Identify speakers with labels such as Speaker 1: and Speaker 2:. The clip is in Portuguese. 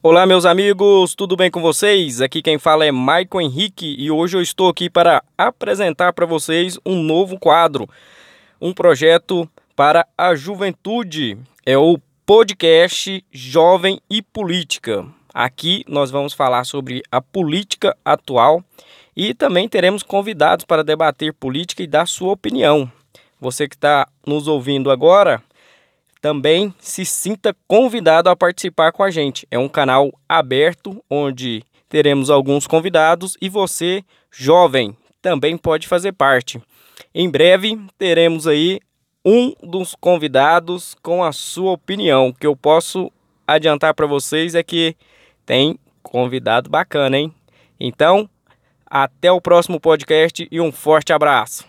Speaker 1: Olá, meus amigos, tudo bem com vocês? Aqui quem fala é Maicon Henrique e hoje eu estou aqui para apresentar para vocês um novo quadro, um projeto para a juventude. É o podcast Jovem e Política. Aqui nós vamos falar sobre a política atual e também teremos convidados para debater política e dar sua opinião. Você que está nos ouvindo agora, também se sinta convidado a participar com a gente. É um canal aberto onde teremos alguns convidados e você, jovem, também pode fazer parte. Em breve teremos aí um dos convidados com a sua opinião. O que eu posso adiantar para vocês é que tem convidado bacana, hein? Então, até o próximo podcast e um forte abraço.